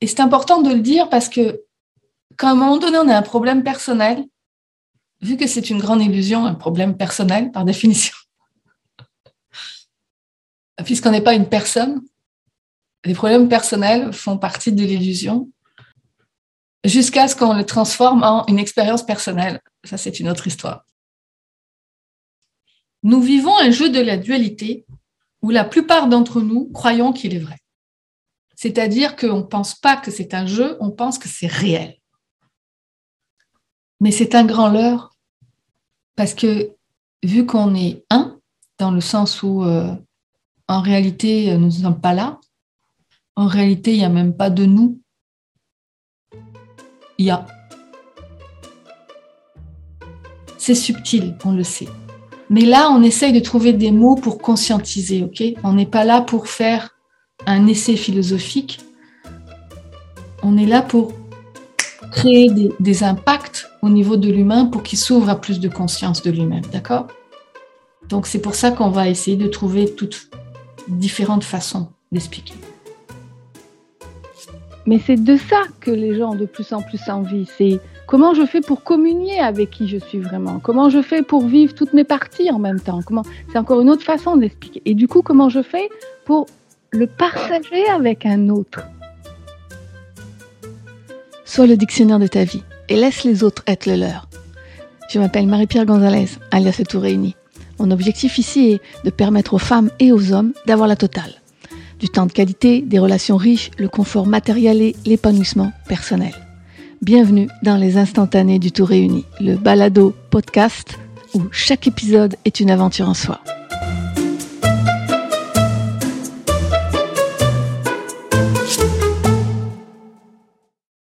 et c'est important de le dire parce que quand à un moment donné on a un problème personnel, vu que c'est une grande illusion, un problème personnel par définition, puisqu'on n'est pas une personne, les problèmes personnels font partie de l'illusion jusqu'à ce qu'on le transforme en une expérience personnelle. Ça, c'est une autre histoire. Nous vivons un jeu de la dualité où la plupart d'entre nous croyons qu'il est vrai. C'est-à-dire qu'on ne pense pas que c'est un jeu, on pense que c'est réel. Mais c'est un grand leurre, parce que vu qu'on est un, dans le sens où euh, en réalité nous ne sommes pas là, en réalité il n'y a même pas de nous, il y a. C'est subtil, on le sait. Mais là, on essaye de trouver des mots pour conscientiser, ok? On n'est pas là pour faire un essai philosophique. On est là pour créer des, impacts au niveau de l'humain pour qu'il s'ouvre à plus de conscience de lui-même, d'accord? Donc c'est pour ça qu'on va essayer de trouver toutes différentes façons d'expliquer. Mais c'est de ça que les gens ont de plus en plus envie. C'est comment je fais pour communier avec qui je suis vraiment? Comment je fais pour vivre toutes mes parties en même temps? Comment c'est encore une autre façon d'expliquer. Et du coup, comment je fais pour le partager avec un autre. Sois le dictionnaire de ta vie et laisse les autres être le leur. Je m'appelle Marie-Pierre Gonzalez, alias Tout Réuni. Mon objectif ici est de permettre aux femmes et aux hommes d'avoir la totale du temps de qualité, des relations riches, le confort matériel et l'épanouissement personnel. Bienvenue dans les instantanés du Tout Réuni, le balado podcast où chaque épisode est une aventure en soi.